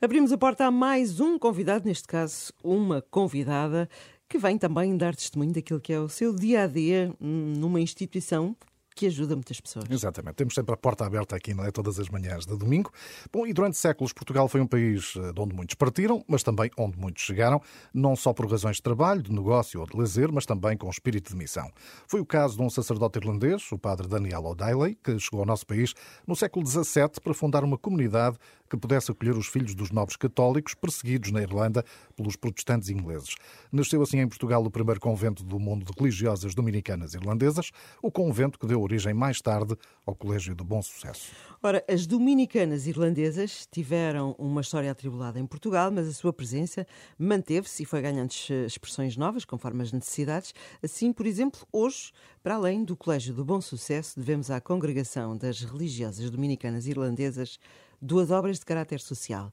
Abrimos a porta a mais um convidado, neste caso, uma convidada, que vem também dar testemunho daquilo que é o seu dia a dia numa instituição que ajuda muitas pessoas. Exatamente. Temos sempre a porta aberta aqui, não é? Todas as manhãs de domingo. Bom, e durante séculos Portugal foi um país eh, de onde muitos partiram, mas também onde muitos chegaram, não só por razões de trabalho, de negócio ou de lazer, mas também com espírito de missão. Foi o caso de um sacerdote irlandês, o padre Daniel O'Daly, que chegou ao nosso país no século XVII para fundar uma comunidade que pudesse acolher os filhos dos nobres católicos perseguidos na Irlanda pelos protestantes ingleses. Nasceu assim em Portugal o primeiro convento do mundo de religiosas dominicanas irlandesas, o convento que deu origem mais tarde ao Colégio do Bom Sucesso. Ora, as dominicanas irlandesas tiveram uma história atribulada em Portugal, mas a sua presença manteve-se e foi ganhando expressões novas conforme as necessidades. Assim, por exemplo, hoje, para além do Colégio do Bom Sucesso, devemos à Congregação das Religiosas Dominicanas Irlandesas duas obras de caráter social.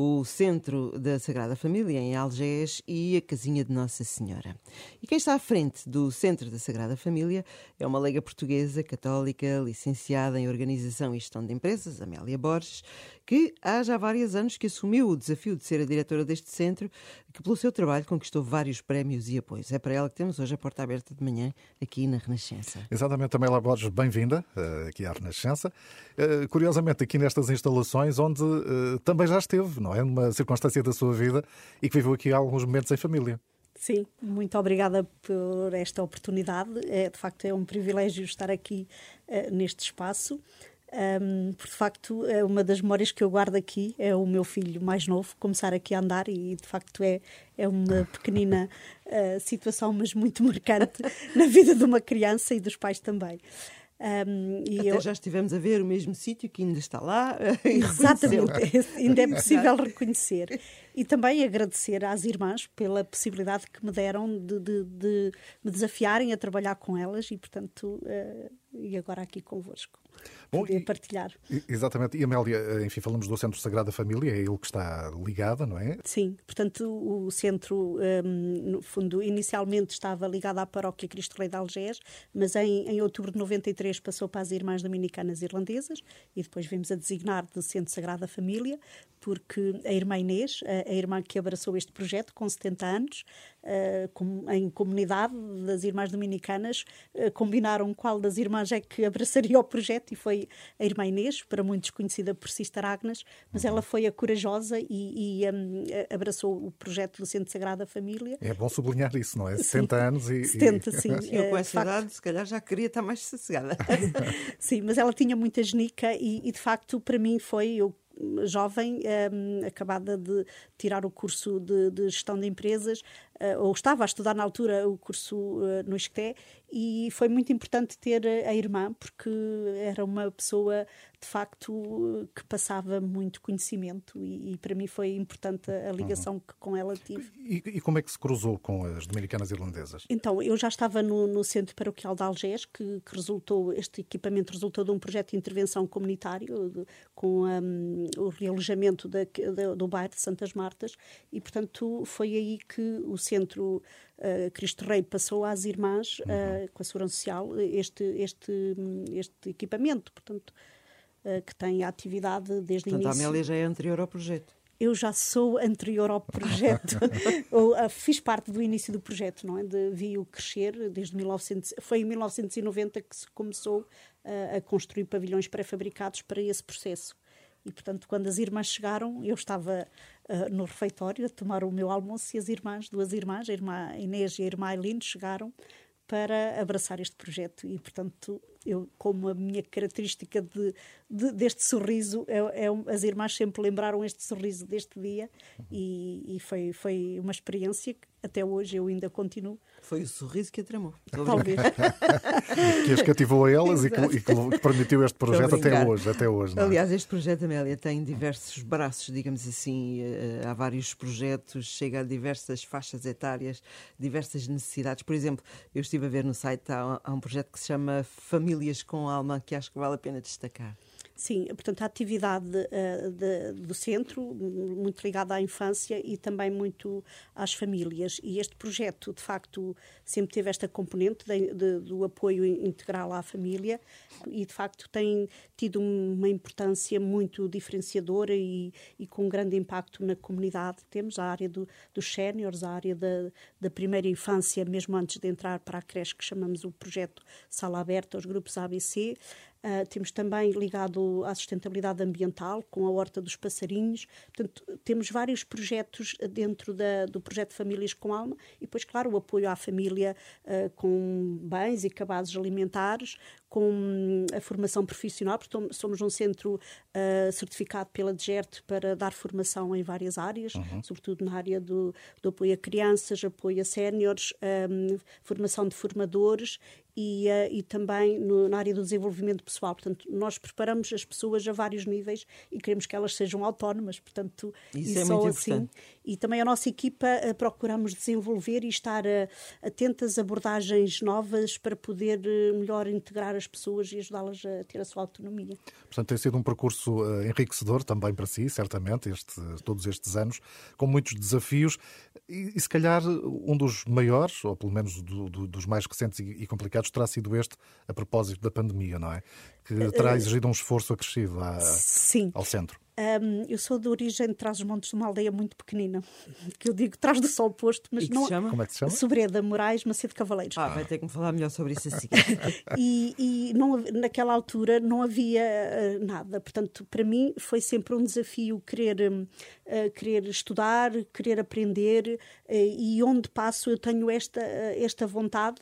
O Centro da Sagrada Família, em Algés, e a Casinha de Nossa Senhora. E quem está à frente do Centro da Sagrada Família é uma leiga portuguesa, católica, licenciada em Organização e Gestão de Empresas, Amélia Borges, que há já vários anos que assumiu o desafio de ser a diretora deste centro, que pelo seu trabalho conquistou vários prémios e apoios. É para ela que temos hoje a porta aberta de manhã aqui na Renascença. Exatamente, Amélia Borges, bem-vinda uh, aqui à Renascença. Uh, curiosamente, aqui nestas instalações onde uh, também já esteve, não é? Numa circunstância da sua vida e que viveu aqui alguns momentos em família. Sim, muito obrigada por esta oportunidade. É, de facto, é um privilégio estar aqui uh, neste espaço. Um, porque de facto é uma das memórias que eu guardo aqui é o meu filho mais novo começar aqui a andar e de facto é é uma pequenina uh, situação mas muito marcante na vida de uma criança e dos pais também um, e Até eu... já estivemos a ver o mesmo sítio que ainda está lá. Exatamente, ainda é possível reconhecer. E também agradecer às irmãs pela possibilidade que me deram de, de, de me desafiarem a trabalhar com elas e, portanto, uh, e agora aqui convosco. Bom, poder partilhar. Exatamente. E Amélia, eh, enfim, falamos do Centro Sagrada Família, é ele que está ligado, não é? Sim, portanto, o centro, um, no fundo, inicialmente estava ligado à paróquia Cristo Rei de Algés, mas em, em outubro de 93 passou para as Irmãs Dominicanas Irlandesas e depois vimos a designar de Centro Sagrada Família, porque a irmã Inês, a, a irmã que abraçou este projeto com 70 anos, uh, com, em comunidade das Irmãs Dominicanas, uh, combinaram qual das irmãs é que abraçaria o projeto e foi a irmã Inês, para muitos conhecida por Sister Agnes, mas ela foi a corajosa e, e um, abraçou o projeto do Centro Sagrada Família. É bom sublinhar isso, não é? Sim. 60 anos e. 70, sim. Eu com essa facto... idade, se calhar já queria estar mais sossegada. sim, mas ela tinha muita genica e, e de facto, para mim foi. Eu jovem, um, acabada de tirar o curso de, de gestão de empresas, uh, ou estava a estudar na altura o curso uh, no ISCTE, e foi muito importante ter a irmã, porque era uma pessoa de facto que passava muito conhecimento e, e para mim foi importante a, ligação uhum. que com ela tive. E, e, como é que se cruzou com as dominicanas irlandesas? Então, eu já estava no, no Centro Paroquial de Algés, que, que, resultou, este equipamento resultou de um projeto de intervenção comunitário de, com um, o realojamento da, da, do bairro de Santas Martas e, portanto, foi aí que o Centro uh, Cristo Rei passou às irmãs, uh, com a Segurança Social, este, este, este equipamento. Portanto, eh, que tem a atividade desde Portanto, o início. a Amélia já é anterior ao projeto. Eu já sou anterior ao projeto, ou, uh, fiz parte do início do projeto, não é? De, vi-o crescer desde 1900, foi em 1990 que se começou uh, a construir pavilhões pré-fabricados para esse processo. E, portanto, quando as irmãs chegaram, eu estava uh, no refeitório a tomar o meu almoço e as irmãs, duas irmãs, a irmã Inês e a irmã Aileen, chegaram para abraçar este projeto. E, portanto, eu, como a minha característica de, de deste sorriso, é, é, as irmãs sempre lembraram este sorriso deste dia e, e foi, foi uma experiência que até hoje eu ainda continuo. Foi o sorriso que a tramou. Talvez. que as cativou a elas e que, e que, permitiu este projeto até hoje. Até hoje é? Aliás, este projeto, Amélia, tem diversos braços, digamos assim. Eh, há vários projetos, chega a diversas faixas etárias, diversas necessidades. Por exemplo, eu estive a ver no site, há, há um projeto que se chama Famílias com Alma, que acho que vale a pena destacar. Sim, portanto, a atividade uh, de, do centro, muito ligada à infância e também muito às famílias. E este projeto, de facto, sempre teve esta componente de, de, do apoio integral à família e, de facto, tem tido uma importância muito diferenciadora e, e com um grande impacto na comunidade. Temos a área do, dos séniores, a área da, da primeira infância, mesmo antes de entrar para a creche, que chamamos o projeto Sala Aberta aos grupos ABC. Uh, temos também ligado à sustentabilidade ambiental, com a Horta dos Passarinhos. Portanto, temos vários projetos dentro da, do projeto Famílias com Alma e depois, claro, o apoio à família uh, com bens e cabazes alimentares, com a formação profissional, porque somos um centro uh, certificado pela DGERT para dar formação em várias áreas, uhum. sobretudo na área do, do, apoio a crianças, apoio a séniores, um, formação de formadores e, uh, e também no, na área do desenvolvimento pessoal. Portanto, nós preparamos as pessoas a vários níveis e queremos que elas sejam autónomas. Portanto, isso é muito assim. Importante. E também a nossa equipa uh, procuramos desenvolver e estar uh, atentas a abordagens novas para poder melhor integrar as pessoas e ajudá-las a ter a sua autonomia. Portanto, tem sido um percurso enriquecedor também para si, certamente, este, todos estes anos, com muitos desafios e, e se calhar um dos maiores, ou pelo menos do, do, dos mais recentes e, e complicados, terá sido este a propósito da pandemia, não é? Que terá exigido um esforço acrescido à, ao centro. Um, eu sou de origem de Trás-os-Montes, de uma aldeia muito pequenina, que eu digo Trás do Sol Posto, mas não. Chama? Como é que se chama? Sobreda, Moraes, Macedo Cavaleiros. Ah, vai ter que me falar melhor sobre isso assim. e, e não, naquela altura não havia uh, nada. Portanto, para mim foi sempre um desafio querer, uh, querer estudar, querer aprender, uh, e onde passo eu tenho esta, esta vontade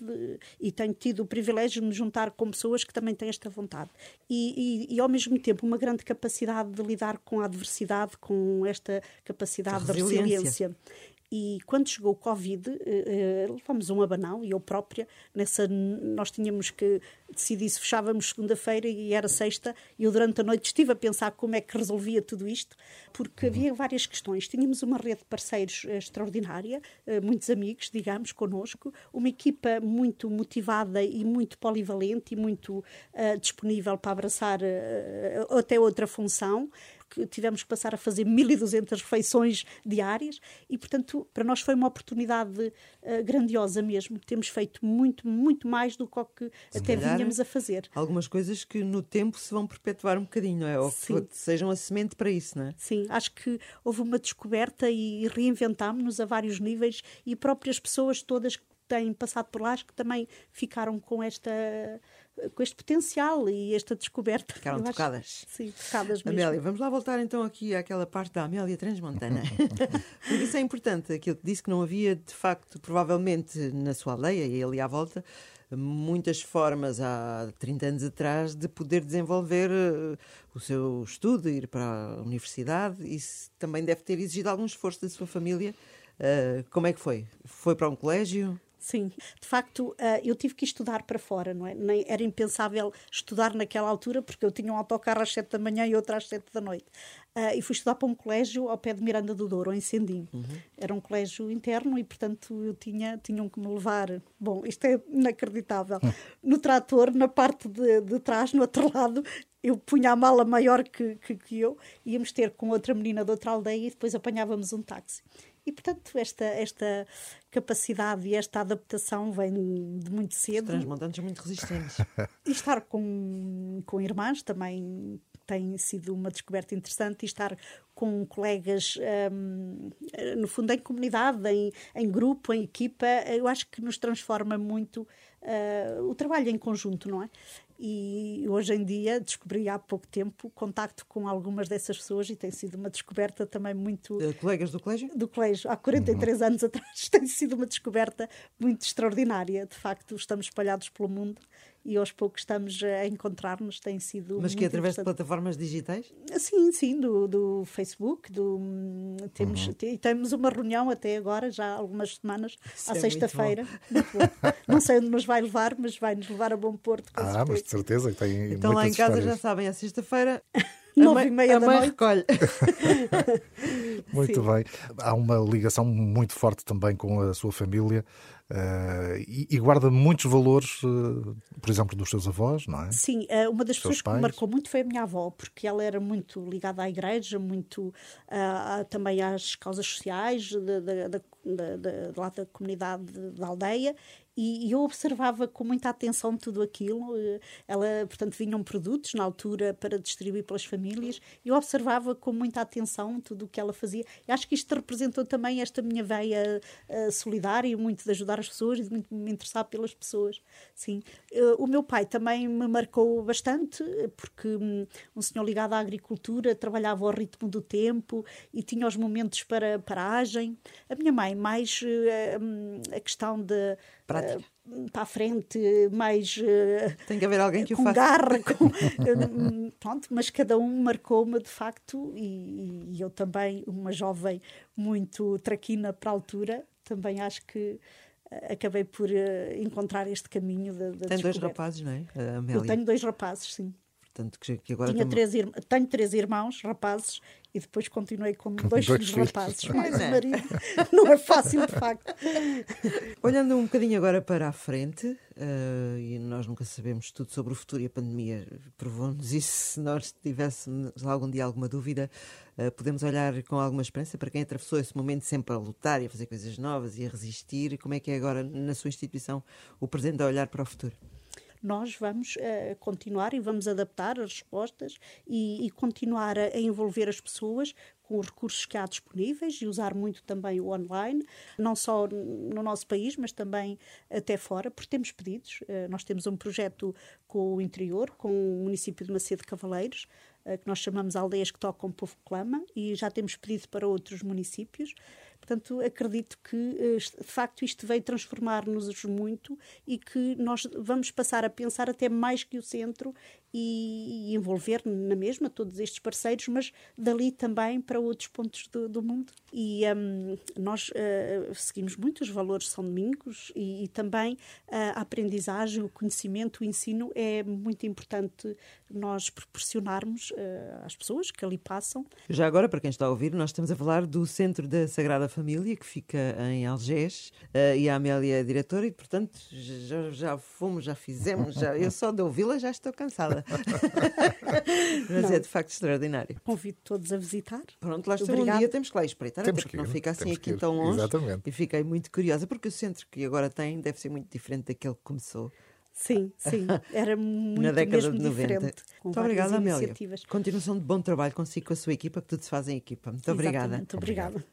e tenho tido o privilégio de me juntar com pessoas que também têm esta vontade. E, e, e ao mesmo tempo, uma grande capacidade de lidar com a adversidade, com esta capacidade de resiliência. E quando chegou o Covid, eh, levamos um abanão, e eu própria, nessa, nós tínhamos que decidir se fechávamos segunda-feira e era sexta, e eu durante a noite estive a pensar como é que resolvia tudo isto, porque havia várias questões. Tínhamos uma rede de parceiros extraordinária, eh, muitos amigos, digamos, connosco, uma equipa muito motivada e muito polivalente e muito uh, disponível para abraçar uh, até outra função que tivemos que passar a fazer 1.200 refeições diárias e, portanto, para nós foi uma oportunidade uh, grandiosa mesmo. Temos feito muito, muito mais do que Se até vinhamos a fazer. Algumas coisas que no tempo se vão perpetuar um bocadinho, não é? Ou que sejam a semente para isso, não é? Sim, acho que houve uma descoberta e reinventámos-nos a vários níveis e próprias pessoas todas que têm passado por lá acho que também ficaram com esta com este potencial e esta descoberta. Ficaram tocadas. Acho, sim, tocadas mesmo. Amélia, vamos lá voltar então aqui àquela parte da Amélia Transmontana. Porque isso é importante, aquilo que disse que não havia, de facto, provavelmente na sua aldeia e ali à volta, muitas formas há 30 anos atrás de poder desenvolver uh, o seu estudo, ir para a universidade. Isso também deve ter exigido algum esforço da sua família. Uh, como é que foi? Foi para um colégio? Sim, de facto, eh, eu tive que estudar para fora, não é? Nem era impensável estudar naquela altura, porque eu tinha um autocarro às 7 da manhã e outro às 7 da noite. Eh, e fui estudar para um colégio ao pé de Miranda do Douro, em Sendim. Uhum. Era um colégio interno e, portanto, eu tinha, tinham que me levar. Bom, isto é inacreditável. Uhum. No trator, na parte de, de trás, no outro lado, eu punha a mala maior que, que, que eu, íamos ter com outra menina de outra aldeia e depois apanhávamos um táxi. E, portanto, esta, esta capacidade e esta adaptação vem de muito cedo. Os transmontantes muito resistentes. E estar com, com irmãs também tem sido uma descoberta interessante e estar com colegas, um, no fundo, em comunidade, em, em grupo, em equipa, eu acho que nos transforma muito uh, o trabalho em conjunto, não é? E hoje em dia descobri há pouco tempo contacto com algumas dessas pessoas e tem sido uma descoberta também muito de colegas do colégio? do colégio. Há 43 uhum. anos atrás tem sido uma descoberta muito extraordinária. De facto estamos espalhados pelo mundo e aos poucos estamos a encontrar-nos, tem sido. Mas que é através de plataformas digitais? Sim, sim, do, do Facebook. Do, temos, uhum. temos uma reunião até agora, já há algumas semanas, Isso à é sexta-feira. Não sei onde nos vai levar, mas vai nos levar a Bom Porto. ah, certeza. mas de certeza que tem. Então lá em casa histórias. já sabem, à sexta-feira. Nove e meia a da mãe noite. recolhe. Muito Sim. bem. Há uma ligação muito forte também com a sua família. Uh, e, e, guarda muitos valores, uh, por exemplo, dos seus avós, não é? Sim, uh, uma das pessoas pais. que me marcou muito foi a minha avó, porque ela era muito ligada à igreja, muito também às causas sociais da, da, da, da, da comunidade da aldeia e, eu observava com muita atenção tudo aquilo. Ela, portanto, vinham produtos na altura para distribuir pelas famílias. Eu observava com muita atenção tudo o que ela fazia. E acho que isto representou também esta minha veia solidária, muito de ajudar as pessoas e muito me interessar pelas pessoas. Sim. Uh, o meu pai também me marcou bastante, porque um, um senhor ligado à agricultura trabalhava ao ritmo do tempo e tinha os momentos para paragem. A minha mãe, mais uh, um, a questão de Prática. Uh, para a frente, mais. Tem que haver alguém que o faça. garra, com, pronto, mas cada um marcou-me de facto, e, e, eu também, uma jovem muito traquina para a altura, também acho que acabei por encontrar este caminho da, da Tem dois rapazes, não é? Eu tenho dois rapazes, sim. Portanto, que agora Tinha três irmãos, tenho três irmãos, rapazes, e depois continuei com dois, dois filhos, rapazes, mais um marido. Não é fácil, de facto. Olhando um bocadinho agora para a frente, uh, e nós nunca sabemos tudo sobre o futuro e a pandemia provou-nos isso. Se nós tivéssemos algum dia alguma dúvida, uh, podemos olhar com alguma esperança para quem atravessou esse momento sempre a lutar e a fazer coisas novas e a resistir. Como é que é agora, na sua instituição, o presente a olhar para o futuro? Nós vamos uh, continuar e vamos adaptar as respostas e, e continuar a, a envolver as pessoas com os recursos que há disponíveis e usar muito também o online, não só no nosso país, mas também até fora, porque temos pedidos. Eh, nós temos um projeto com o interior, com o município de Macedo Cavaleiros, eh, que nós chamamos Aldeias que Tocam, Povo Clama, e já temos pedido para outros municípios. Portanto, acredito que, eh, de facto, isto veio transformar-nos muito e que nós vamos passar a pensar até mais que o centro e, envolver na mesma todos estes parceiros, mas dali também para outros pontos do, do mundo. E um, nós uh, seguimos muito os valores São Domingos e, e também uh, a aprendizagem, o conhecimento, o ensino é muito importante nós proporcionarmos uh, às pessoas que ali passam. Já agora, para quem está a ouvir, nós estamos a falar do Centro da Sagrada Família, que fica em Algés, e a Amélia é diretora, e portanto já, já fomos, já fizemos, já, eu só de ouvi-la já estou cansada. Mas não. é de facto extraordinário. Convido todos a visitar. Pronto, lá está um dia, temos que lá espreitar, temos até porque não fica assim aqui tão longe. Exatamente. E fiquei muito curiosa, porque o centro que agora tem deve ser muito diferente daquele que começou. Sim, sim, era muito Na década de 90. diferente. Muito obrigada, Amélia. Continuação de bom trabalho consigo com a sua equipa, que tudo se faz em equipa. Muito obrigada. Muito obrigada.